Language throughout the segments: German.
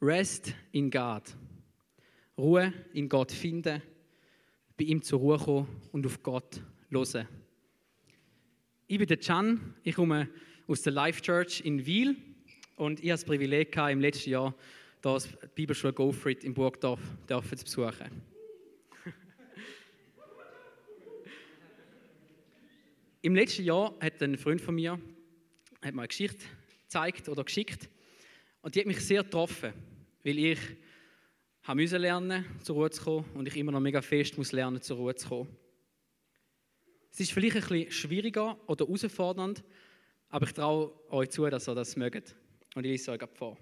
Rest in God. Ruhe in Gott finden, bei ihm zur Ruhe kommen und auf Gott hören. Ich bin der Can, ich komme aus der Life Church in Wiel und ich habe das Privileg gehabt, im letzten Jahr das Bibelschule Gofrit in Burgdorf zu besuchen. Im letzten Jahr hat ein Freund von mir hat mir eine Geschichte gezeigt oder geschickt und die hat mich sehr getroffen, weil ich habe müssen lernen, zur Ruhe zu kommen und ich immer noch mega fest muss lernen, zur Ruhe zu kommen. Es ist vielleicht ein bisschen schwieriger oder herausfordernd, aber ich traue euch zu, dass ihr das mögt. Und ich lese euch ab vor.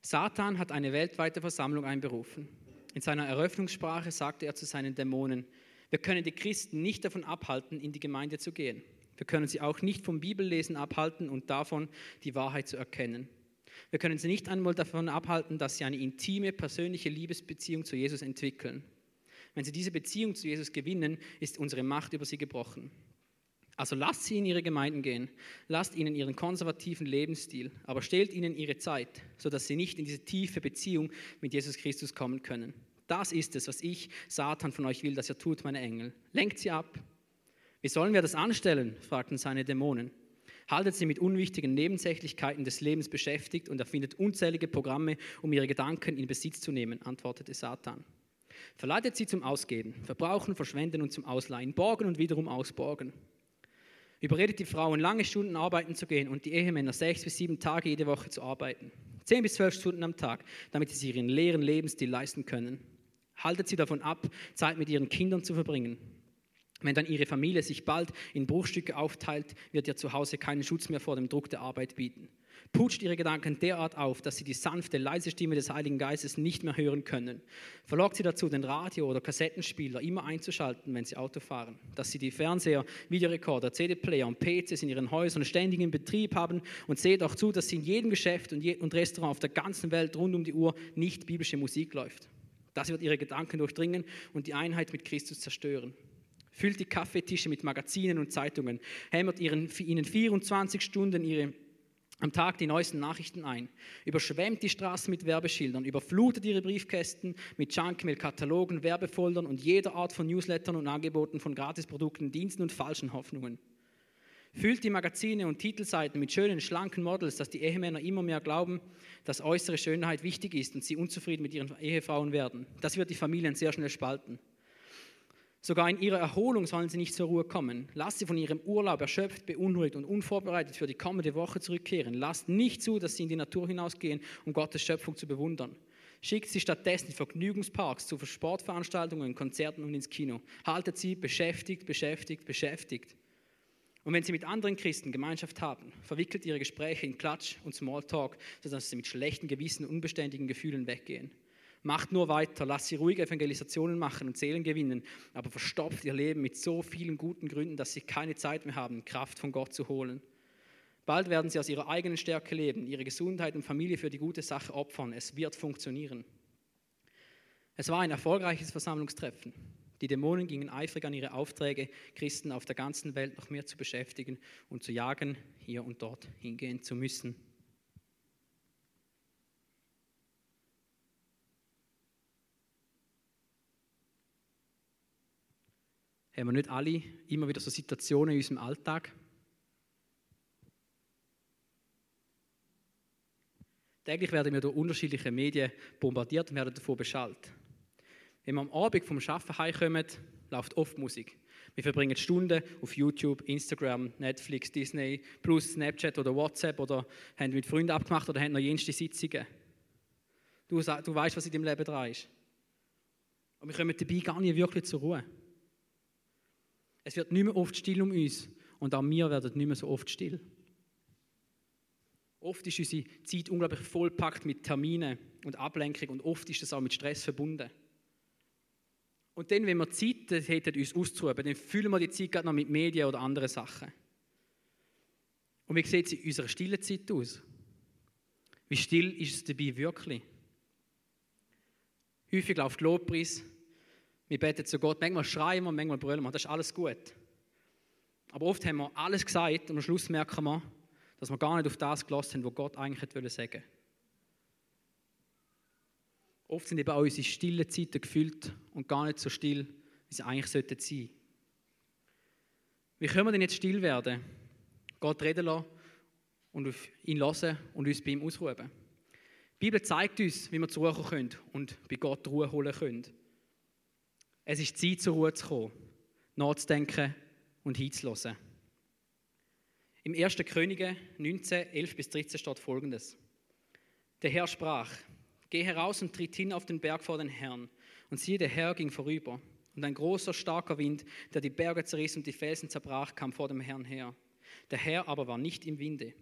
Satan hat eine weltweite Versammlung einberufen. In seiner Eröffnungssprache sagte er zu seinen Dämonen, wir können die Christen nicht davon abhalten, in die Gemeinde zu gehen. Wir können sie auch nicht vom Bibellesen abhalten und davon, die Wahrheit zu erkennen. Wir können sie nicht einmal davon abhalten, dass sie eine intime, persönliche Liebesbeziehung zu Jesus entwickeln. Wenn sie diese Beziehung zu Jesus gewinnen, ist unsere Macht über sie gebrochen. Also lasst sie in ihre Gemeinden gehen, lasst ihnen ihren konservativen Lebensstil, aber stellt ihnen ihre Zeit, sodass sie nicht in diese tiefe Beziehung mit Jesus Christus kommen können. Das ist es, was ich, Satan, von euch will, dass ihr tut, meine Engel. Lenkt sie ab. Wie sollen wir das anstellen? fragten seine Dämonen. Haltet sie mit unwichtigen Nebensächlichkeiten des Lebens beschäftigt und erfindet unzählige Programme, um ihre Gedanken in Besitz zu nehmen, antwortete Satan. Verleitet sie zum Ausgeben, Verbrauchen, Verschwenden und zum Ausleihen, Borgen und wiederum Ausborgen. Überredet die Frauen, lange Stunden arbeiten zu gehen und die Ehemänner sechs bis sieben Tage jede Woche zu arbeiten. Zehn bis zwölf Stunden am Tag, damit sie sich ihren leeren Lebensstil leisten können. Haltet sie davon ab, Zeit mit ihren Kindern zu verbringen. Wenn dann ihre Familie sich bald in Bruchstücke aufteilt, wird ihr Zuhause keinen Schutz mehr vor dem Druck der Arbeit bieten. Putscht ihre Gedanken derart auf, dass sie die sanfte, leise Stimme des Heiligen Geistes nicht mehr hören können. Verlockt sie dazu, den Radio- oder Kassettenspieler immer einzuschalten, wenn sie Auto fahren. Dass sie die Fernseher, Videorekorder, CD-Player und PCs in ihren Häusern ständig in Betrieb haben und seht auch zu, dass in jedem Geschäft und, und Restaurant auf der ganzen Welt rund um die Uhr nicht biblische Musik läuft. Das wird ihre Gedanken durchdringen und die Einheit mit Christus zerstören. Füllt die Kaffeetische mit Magazinen und Zeitungen, hämmert ihnen 24 Stunden ihre am Tag die neuesten Nachrichten ein, überschwemmt die Straßen mit Werbeschildern, überflutet ihre Briefkästen mit Junkmail, Katalogen, Werbefoldern und jeder Art von Newslettern und Angeboten von Gratisprodukten, Diensten und falschen Hoffnungen. Füllt die Magazine und Titelseiten mit schönen, schlanken Models, dass die Ehemänner immer mehr glauben, dass äußere Schönheit wichtig ist und sie unzufrieden mit ihren Ehefrauen werden. Das wird die Familien sehr schnell spalten. Sogar in ihrer Erholung sollen sie nicht zur Ruhe kommen. Lasst sie von ihrem Urlaub erschöpft, beunruhigt und unvorbereitet für die kommende Woche zurückkehren. Lasst nicht zu, dass sie in die Natur hinausgehen, um Gottes Schöpfung zu bewundern. Schickt sie stattdessen in Vergnügungsparks, zu Sportveranstaltungen, Konzerten und ins Kino. Haltet sie beschäftigt, beschäftigt, beschäftigt. Und wenn sie mit anderen Christen Gemeinschaft haben, verwickelt ihre Gespräche in Klatsch und Smalltalk, sodass sie mit schlechten Gewissen und unbeständigen Gefühlen weggehen. Macht nur weiter, lasst sie ruhig Evangelisationen machen und Seelen gewinnen, aber verstopft ihr Leben mit so vielen guten Gründen, dass sie keine Zeit mehr haben, Kraft von Gott zu holen. Bald werden sie aus ihrer eigenen Stärke leben, ihre Gesundheit und Familie für die gute Sache opfern. Es wird funktionieren. Es war ein erfolgreiches Versammlungstreffen. Die Dämonen gingen eifrig an ihre Aufträge, Christen auf der ganzen Welt noch mehr zu beschäftigen und zu jagen, hier und dort hingehen zu müssen. Haben wir nicht alle immer wieder so Situationen in unserem Alltag? Täglich werden wir durch unterschiedliche Medien bombardiert und werden davon beschallt. Wenn wir am Abend vom Arbeiten heimkommen, läuft oft Musik. Wir verbringen Stunden auf YouTube, Instagram, Netflix, Disney, plus Snapchat oder WhatsApp oder haben mit Freunden abgemacht oder haben noch jenste Sitzungen. Du, du weißt, was in deinem Leben dran ist. Aber wir kommen dabei gar nicht wirklich zur Ruhe. Es wird nicht mehr oft still um uns und auch wir werden nicht mehr so oft still. Oft ist unsere Zeit unglaublich vollpackt mit Terminen und Ablenkung und oft ist das auch mit Stress verbunden. Und dann, wenn wir Zeit hätten, uns auszuruhen, dann füllen wir die Zeit gerade noch mit Medien oder anderen Sachen. Und wie sieht es in unserer stillen Zeit aus? Wie still ist es dabei wirklich? Häufig läuft Lobpreis, wir beten zu Gott, manchmal schreien wir, manchmal brüllen wir, das ist alles gut. Aber oft haben wir alles gesagt und am Schluss merken wir, dass wir gar nicht auf das gelassen haben, was Gott eigentlich wollte sagen. Oft sind eben auch unsere stillen Zeiten gefüllt und gar nicht so still, wie sie eigentlich sollten sein. Wie können wir denn jetzt still werden? Gott reden lassen und auf ihn hören und uns bei ihm ausruhen. Die Bibel zeigt uns, wie wir zur Ruhe kommen können und bei Gott Ruhe holen können. Es ist Zeit, zur Ruhe zu kommen, nachzudenken und hinzuhören. Im 1. Könige 19, 11 bis 13 steht folgendes. Der Herr sprach, Geh heraus und tritt hin auf den Berg vor den Herrn. Und siehe, der Herr ging vorüber. Und ein großer, starker Wind, der die Berge zerriss und die Felsen zerbrach, kam vor dem Herrn her. Der Herr aber war nicht im Winde.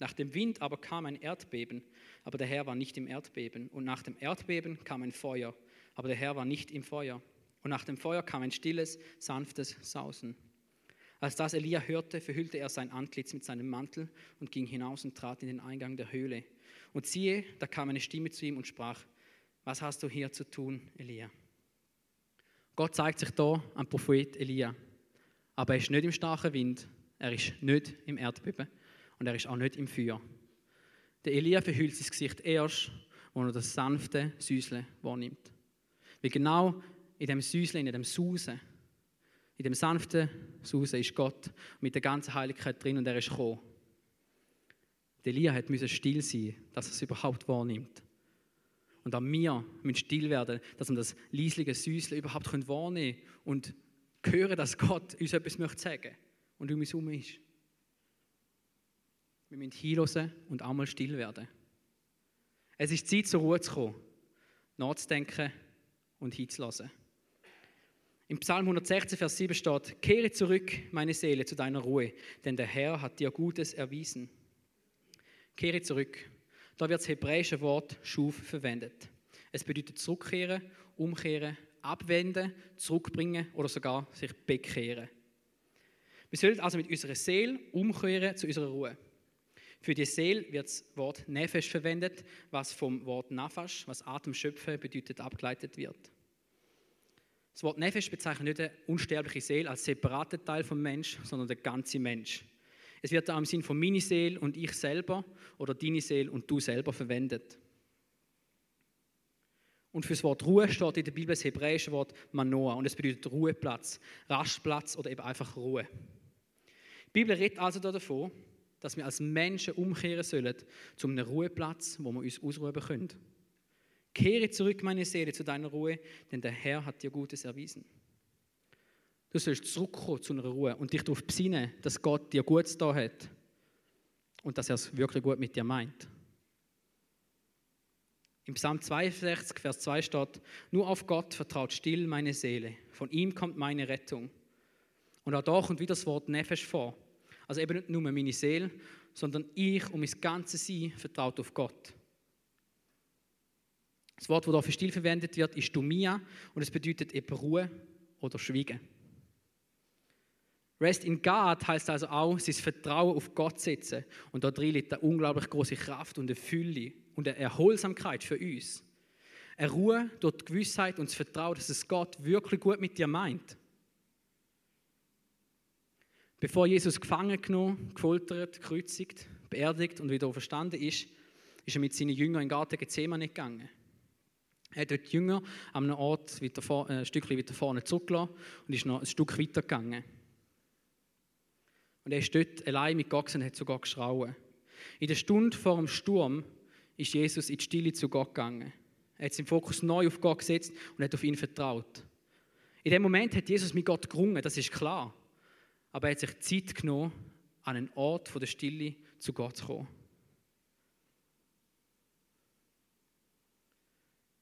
Nach dem Wind aber kam ein Erdbeben, aber der Herr war nicht im Erdbeben. Und nach dem Erdbeben kam ein Feuer, aber der Herr war nicht im Feuer. Und nach dem Feuer kam ein stilles, sanftes Sausen. Als das Elia hörte, verhüllte er sein Antlitz mit seinem Mantel und ging hinaus und trat in den Eingang der Höhle. Und siehe, da kam eine Stimme zu ihm und sprach, was hast du hier zu tun, Elia? Gott zeigt sich da am Prophet Elia. Aber er ist nicht im starken Wind, er ist nicht im Erdbeben und er ist auch nicht im Feuer. Der Elia verhüllt sein Gesicht erst, wo er das sanfte Süßle wahrnimmt. Weil genau in dem Süßle, in dem Susen, in dem sanften Susen ist Gott mit der ganzen Heiligkeit drin und er ist gekommen. Der Elia hat still sein, dass er es überhaupt wahrnimmt. Und auch wir müssen still werden, dass wir das leislige Süßle überhaupt wahrnehmen können und hören, dass Gott uns etwas möchte sagen und um uns herum ist. Wir müssen hinhören und einmal still werden. Es ist Zeit, zur Ruhe zu kommen, nachzudenken und hinzulassen. Im Psalm 116, Vers 7 steht: Kehre zurück, meine Seele, zu deiner Ruhe, denn der Herr hat dir Gutes erwiesen. Kehre zurück. Da wird das hebräische Wort Schuf verwendet. Es bedeutet zurückkehren, umkehren, abwenden, zurückbringen oder sogar sich bekehren. Wir sollen also mit unserer Seele umkehren zu unserer Ruhe. Für die Seele wird das Wort Nefesh verwendet, was vom Wort Nafash, was Atemschöpfen bedeutet, abgeleitet wird. Das Wort Nefesh bezeichnet nicht eine unsterbliche Seele als separaten Teil vom Mensch, sondern der ganze Mensch. Es wird da im Sinn von meine Seele und ich selber oder deine Seele und du selber verwendet. Und für das Wort Ruhe steht in der Bibel das hebräische Wort Manoa und es bedeutet Ruheplatz, Rastplatz oder eben einfach Ruhe. Die Bibel redet also davon, dass wir als Menschen umkehren sollen zu einem Ruheplatz, wo wir uns ausruhen können. Kehre zurück, meine Seele, zu deiner Ruhe, denn der Herr hat dir Gutes erwiesen. Du sollst zurückkommen zu einer Ruhe und dich darauf besinnen, dass Gott dir Gutes da hat und dass er es wirklich gut mit dir meint. Im Psalm 62, Vers 2 steht, nur auf Gott vertraut still meine Seele, von ihm kommt meine Rettung. Und auch da kommt wieder das Wort Nefesh vor. Also eben nicht nur meine Seele, sondern ich und mein ganzes Sein vertraut auf Gott. Das Wort, das hier für still verwendet wird, ist Dumia und es bedeutet eben Ruhe oder Schweigen. Rest in God heißt also auch, sein Vertrauen auf Gott setzen. Und da drin liegt eine unglaublich große Kraft und eine Fülle und eine Erholsamkeit für uns. Eine Ruhe durch die Gewissheit und das Vertrauen, dass es Gott wirklich gut mit dir meint. Bevor Jesus gefangen genommen, gefoltert, gekreuzigt, beerdigt und wieder verstanden ist, ist er mit seinen Jüngern in den Garten Gethsemane gegangen. Er hat dort die Jünger an einem Ort weiter vor, äh, ein Stückchen weiter vorne zurückgelassen und ist noch ein Stück weiter gegangen. Und er ist dort allein mit Gott und hat zu Gott geschrauen. In der Stunde vor dem Sturm ist Jesus in die Stille zu Gott gegangen. Er hat seinen Fokus neu auf Gott gesetzt und hat auf ihn vertraut. In dem Moment hat Jesus mit Gott gerungen, das ist klar. Aber er hat sich Zeit genommen, an einen Ort der Stille zu Gott zu kommen.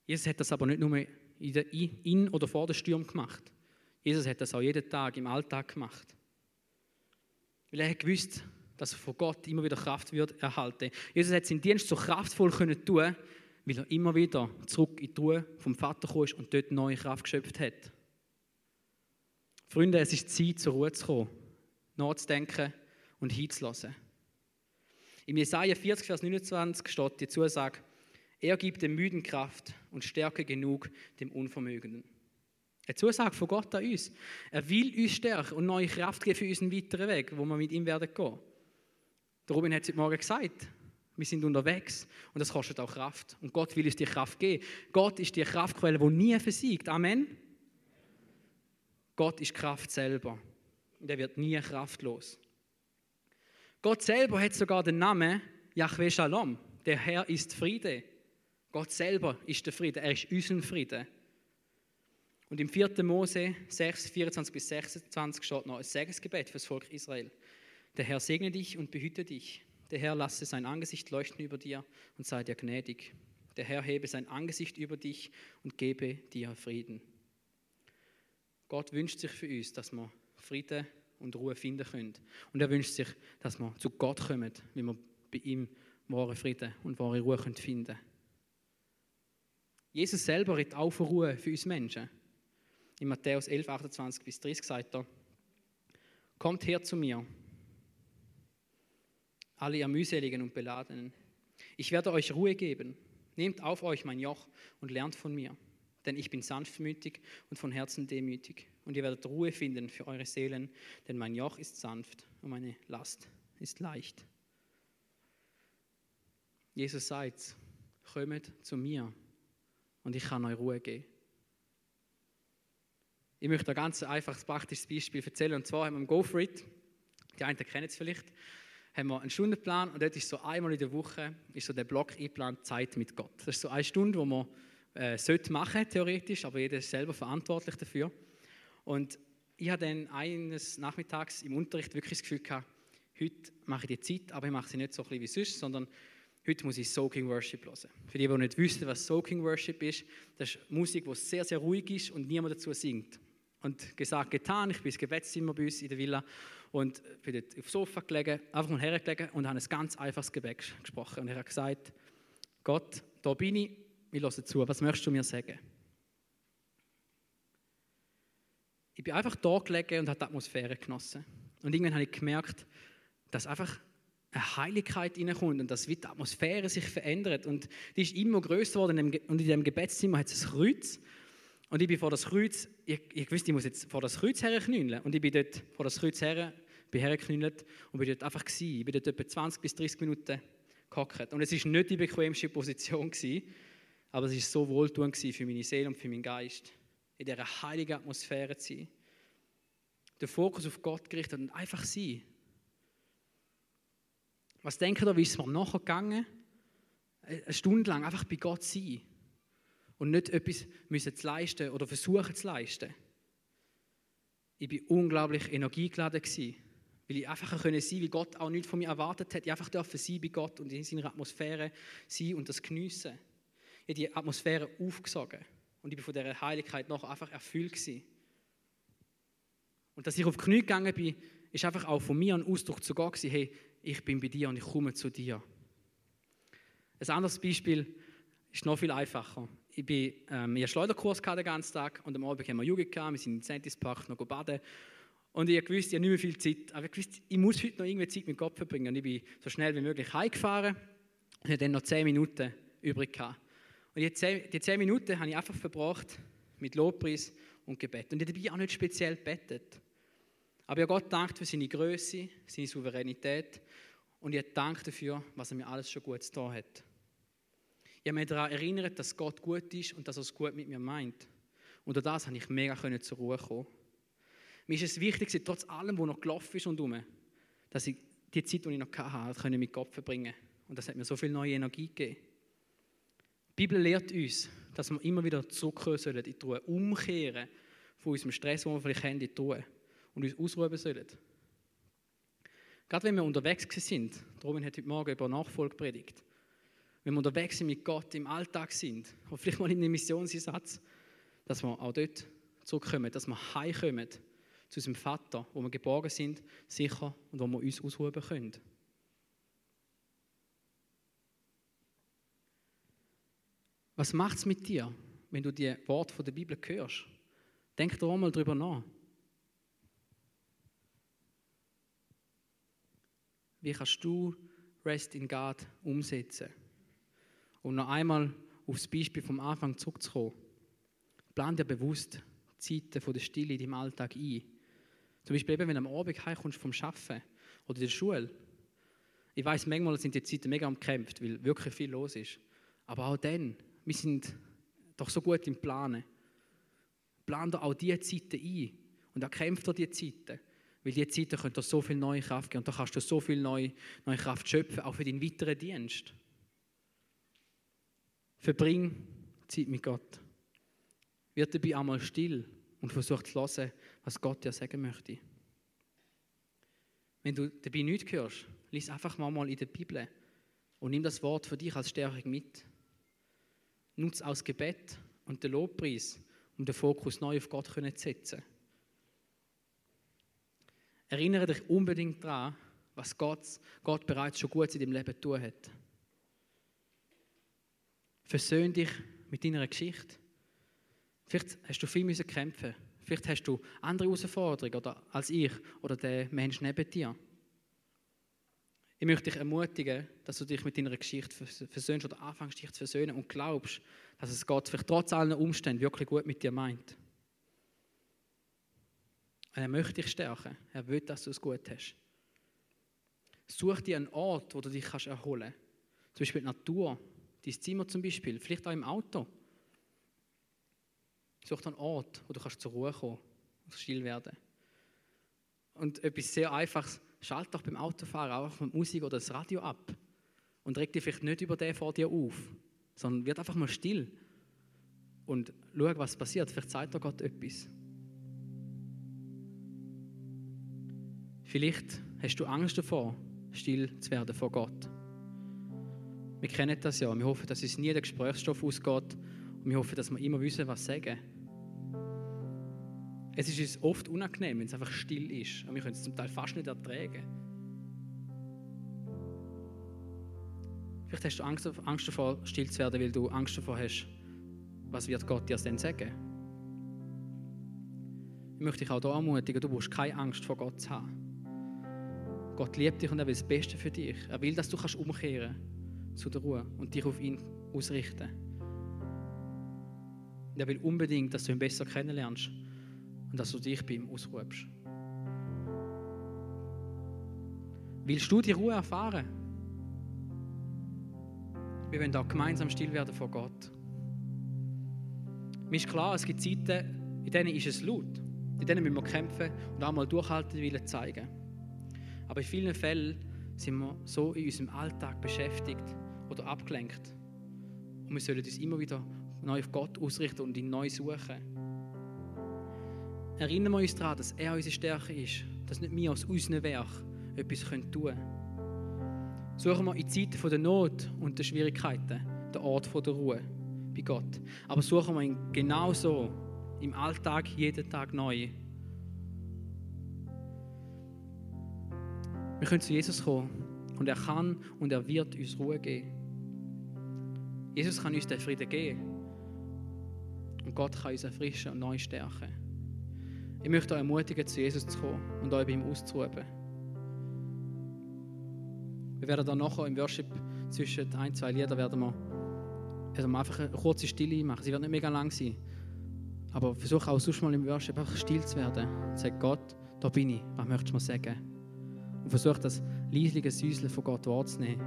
Jesus hat das aber nicht nur in oder vor dem Sturm gemacht. Jesus hat das auch jeden Tag im Alltag gemacht. Weil er hat gewusst, dass er von Gott immer wieder Kraft wird erhalten. Jesus hat seinen Dienst so kraftvoll können tun, weil er immer wieder zurück in die Ruhe vom Vater kam und dort neue Kraft geschöpft hat. Freunde, es ist Zeit, zur Ruhe zu kommen, nachzudenken und hinzulassen. Im Jesaja 40, Vers 29 steht die Zusage: Er gibt dem Müden Kraft und Stärke genug dem Unvermögenden. Eine Zusage von Gott an uns. Er will uns stärken und neue Kraft geben für unseren weiteren Weg, wo wir mit ihm werden gehen. Der Robin hat es heute Morgen gesagt. Wir sind unterwegs und das kostet auch Kraft. Und Gott will uns die Kraft geben. Gott ist die Kraftquelle, die nie versiegt. Amen. Gott ist Kraft selber und er wird nie kraftlos. Gott selber hat sogar den Namen Yahweh Shalom. Der Herr ist Friede. Gott selber ist der Friede. Er ist unser Friede. Und im 4. Mose 6, 24 bis 26 steht noch ein Segensgebet für das Volk Israel. Der Herr segne dich und behüte dich. Der Herr lasse sein Angesicht leuchten über dir und sei dir gnädig. Der Herr hebe sein Angesicht über dich und gebe dir Frieden. Gott wünscht sich für uns, dass wir Frieden und Ruhe finden können. Und er wünscht sich, dass wir zu Gott kommen, wie wir bei ihm wahre Frieden und wahre Ruhe finden können. Jesus selber redet auch von Ruhe für uns Menschen. In Matthäus 11, 28 bis 30 sagt er, Kommt her zu mir, alle ihr mühseligen und beladenen. Ich werde euch Ruhe geben. Nehmt auf euch mein Joch und lernt von mir, denn ich bin sanftmütig und von Herzen demütig. Und ihr werdet Ruhe finden für eure Seelen, denn mein Joch ist sanft und meine Last ist leicht. Jesus sagt, kommt zu mir und ich kann euch Ruhe geben. Ich möchte ein ganz einfaches praktisches Beispiel erzählen. Und zwar haben wir im Go die einen kennen es vielleicht, haben wir einen Stundenplan und dort ist so einmal in der Woche ist so der Block eingeplant Zeit mit Gott. Das ist so eine Stunde, wo man äh, sollte machen theoretisch, aber jeder ist selber verantwortlich dafür. Und ich habe dann eines Nachmittags im Unterricht wirklich das Gefühl gehabt, heute mache ich die Zeit, aber ich mache sie nicht so ein wie sonst, sondern heute muss ich Soaking Worship hören. Für die, die nicht wissen, was Soaking Worship ist, das ist Musik, die sehr, sehr ruhig ist und niemand dazu singt. Und gesagt, getan, ich bin ins Gebetszimmer bei uns in der Villa und bin dort aufs Sofa gelegen, einfach mal hergelegen und habe ein ganz einfaches Gebet gesprochen. Und ich habe gesagt, Gott, da bin ich, ich höre zu, was möchtest du mir sagen? Ich bin einfach da gelegen und habe die Atmosphäre genossen. Und irgendwann habe ich gemerkt, dass einfach eine Heiligkeit reinkommt und dass die Atmosphäre sich verändert. Und die ist immer größer geworden. Und in diesem Gebetszimmer hat es ein Kreuz. Und ich bin vor das Kreuz, ich, ich wusste, ich muss jetzt vor das Kreuz herknüllen. Und ich bin dort vor das Kreuz her, bin hergeknüllt und bin dort einfach gewesen. Ich bin dort etwa 20 bis 30 Minuten gehockt. Und es war nicht die bequemste Position gewesen, aber es war so wohltuend für meine Seele und für meinen Geist, in dieser heiligen Atmosphäre zu sein. Den Fokus auf Gott gerichtet und einfach sein. Was denkt ihr, wie ist es mir nachher gegangen? Eine Stunde lang einfach bei Gott sein und nicht etwas müssen zu leisten oder versuchen zu leisten. Ich war unglaublich energiegeladen, weil ich einfach sein konnte, wie Gott auch nichts von mir erwartet hat. Ich einfach dürfen sein bei Gott und in seiner Atmosphäre sein und das geniessen. Ich habe die Atmosphäre aufgesogen und ich bin von dieser Heiligkeit noch einfach erfüllt gewesen. Und dass ich auf die Knie gegangen bin, ist einfach auch von mir ein Ausdruck zu Gott gewesen, hey, ich bin bei dir und ich komme zu dir. Ein anderes Beispiel ist noch viel einfacher ich bin ähm, ich Schleuderkurs den ganzen Tag und am Abend haben wir Jugend gehabt, wir sind in den Sentispark noch baden. Und ich wusste, ich habe nicht mehr viel Zeit, aber ich wusste, ich muss heute noch irgendwie Zeit mit Gott verbringen. Und ich bin so schnell wie möglich heimgefahren und hatte dann noch zehn Minuten übrig gehabt. Und die zehn, die zehn Minuten habe ich einfach verbracht mit Lobpreis und Gebet. Und ich habe dabei auch nicht speziell gebetet. Aber ich habe Gott dankt für seine Größe, seine Souveränität und ich danke dafür, was er mir alles schon gut getan hat. Ich habe mich daran erinnert, dass Gott gut ist und dass er es gut mit mir meint. Und durch das habe ich mega zur Ruhe kommen. Mir ist es wichtig, trotz allem, was noch gelaufen ist und um, dass ich die Zeit, die ich noch hatte, mit Gott verbringen Und das hat mir so viel neue Energie gegeben. Die Bibel lehrt uns, dass wir immer wieder zurückkommen sollen in die Ruhe, umkehren von unserem Stress, den wir vielleicht haben, in die Ruhe und uns ausruhen sollen. Gerade wenn wir unterwegs sind, darum hat heute Morgen über Nachfolge predigt, wenn wir unterwegs sind mit Gott, im Alltag sind, oder vielleicht mal in einem Missionseinsatz, dass wir auch dort zurückkommen, dass wir heimkommen zu unserem Vater, wo wir geborgen sind, sicher und wo wir uns ausruhen können. Was macht es mit dir, wenn du die Worte der Bibel hörst? Denk doch mal drüber nach. Wie kannst du Rest in God umsetzen? Und noch einmal aufs Beispiel vom Anfang zurückzukommen. Plan dir bewusst Zeiten von der Stille in deinem Alltag ein. Zum Beispiel eben, wenn du am Abend heimkommst vom Arbeiten oder der Schule. Ich weiß, manchmal sind die Zeiten mega umkämpft, weil wirklich viel los ist. Aber auch dann, wir sind doch so gut im Planen. Plan da auch diese Zeiten ein und erkämpft diese Zeiten. Weil diese Zeiten können dir so viel neue Kraft geben und da kannst du so viel neue, neue Kraft schöpfen, auch für deinen weiteren Dienst. Verbring Zeit mit Gott. Wird dabei einmal still und versuch zu hören, was Gott dir sagen möchte. Wenn du dabei nichts hörst, lies einfach mal in der Bibel und nimm das Wort für dich als Stärkung mit. Nutze aus Gebet und den Lobpreis, um den Fokus neu auf Gott zu setzen. Erinnere dich unbedingt daran, was Gott, Gott bereits schon gut in deinem Leben tun hat. Versöhn dich mit deiner Geschichte. Vielleicht hast du viel müssen kämpfen Vielleicht hast du andere Herausforderungen oder, als ich oder der Mensch neben dir. Ich möchte dich ermutigen, dass du dich mit deiner Geschichte versöhnst oder anfängst, dich zu versöhnen und glaubst, dass es Gott vielleicht trotz allen Umständen wirklich gut mit dir meint. Und er möchte dich stärken. Er will, dass du es gut hast. Such dir einen Ort, wo du dich kannst erholen kannst. Zum Beispiel die Natur, dein Zimmer zum Beispiel, vielleicht auch im Auto. Such dir einen Ort, wo du kannst zur Ruhe kommen und still werden. Und etwas sehr Einfaches, schalt doch beim Autofahren mal die Musik oder das Radio ab und reg dich vielleicht nicht über den vor dir auf, sondern wird einfach mal still und schau, was passiert. Vielleicht zeigt dir Gott etwas. Vielleicht hast du Angst davor, still zu werden vor Gott. Wir kennen das ja. Wir hoffen, dass es nie der Gesprächsstoff ausgeht. Und wir hoffen, dass wir immer wissen, was sagen. Es ist uns oft unangenehm, wenn es einfach still ist. Und wir können es zum Teil fast nicht ertragen. Vielleicht hast du Angst, Angst davor, still zu werden, weil du Angst davor hast, was wird Gott dir denn sagen. Ich möchte dich auch hier ermutigen, du musst keine Angst vor Gott zu haben. Gott liebt dich und er will das Beste für dich. Er will, dass du kannst umkehren zu der Ruhe und dich auf ihn ausrichten. Und er will unbedingt, dass du ihn besser kennenlernst und dass du dich bei ihm ausruhst. Willst du die Ruhe erfahren? Wir wollen auch gemeinsam still werden vor Gott. Mir ist klar, es gibt Zeiten, in denen ist es laut. In denen müssen wir kämpfen und einmal durchhalten, willen zeigen. Aber in vielen Fällen sind wir so in unserem Alltag beschäftigt oder abgelenkt. Und wir sollen uns immer wieder neu auf Gott ausrichten und ihn neu suchen. Erinnern wir uns daran, dass er unsere Stärke ist, dass nicht wir aus unserem Werk etwas tun können. Suchen wir in Zeiten der Not und der Schwierigkeiten den Ort der Ruhe bei Gott. Aber suchen wir ihn genauso im Alltag jeden Tag neu Wir können zu Jesus kommen und er kann und er wird uns Ruhe geben. Jesus kann uns den Frieden geben und Gott kann uns erfrischen und neu stärken. Ich möchte euch ermutigen, zu Jesus zu kommen und euch bei ihm auszuruhen. Wir werden dann nachher im Worship zwischen ein, zwei Liedern werden wir also einfach eine kurze Stille machen. Sie wird nicht mega lang sein. Aber versuche auch sonst mal im Worship einfach still zu werden. Sag Gott, da bin ich. Was möchtest du mir sagen? Und versucht das leisliche Säuseln von Gott wahrzunehmen.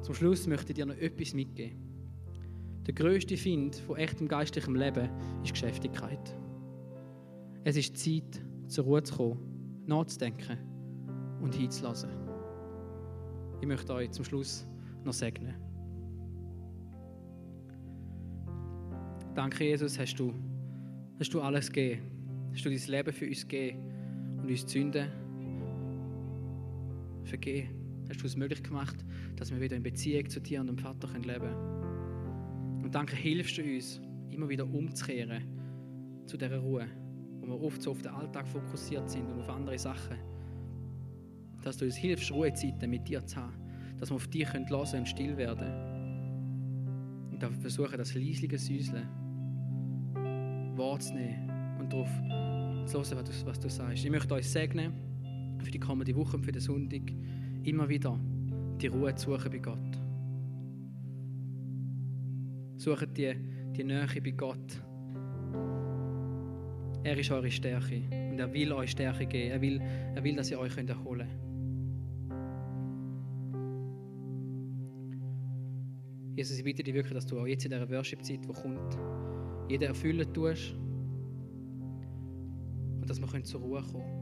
Zum Schluss möchte ich dir noch etwas mitgeben. Der größte Find von echtem geistlichem Leben ist Geschäftigkeit. Es ist Zeit, zur Ruhe zu kommen, nachzudenken und hinzulassen. Ich möchte euch zum Schluss noch segnen. Danke, Jesus, hast du, hast du alles gegeben. Hast du dein Leben für uns gegeben und uns Sünden vergeben. Hast du es möglich gemacht, dass wir wieder in Beziehung zu dir und dem Vater leben können. Und danke, hilfst du uns, immer wieder umzukehren zu dieser Ruhe, wo wir oft so auf den Alltag fokussiert sind und auf andere Sachen. Dass du uns hilfst, Ruhezeiten mit dir zu haben, dass wir auf dich hören können und still werden. Und dafür versuchen, das leisliche Säuseln wahrzunehmen und darauf zu hören, was du, was du sagst. Ich möchte euch segnen für die kommende Woche und für den Sonntag immer wieder die Ruhe zu suchen bei Gott. Sucht die, die Nähe bei Gott. Er ist eure Stärke und er will euch Stärke geben. Er will, er will dass ihr euch erholen könnt. Jesus, ich bitte dich wirklich, dass du auch jetzt in dieser Worship-Zeit, die kommt, jeden erfüllen tust und dass wir zur Ruhe kommen können.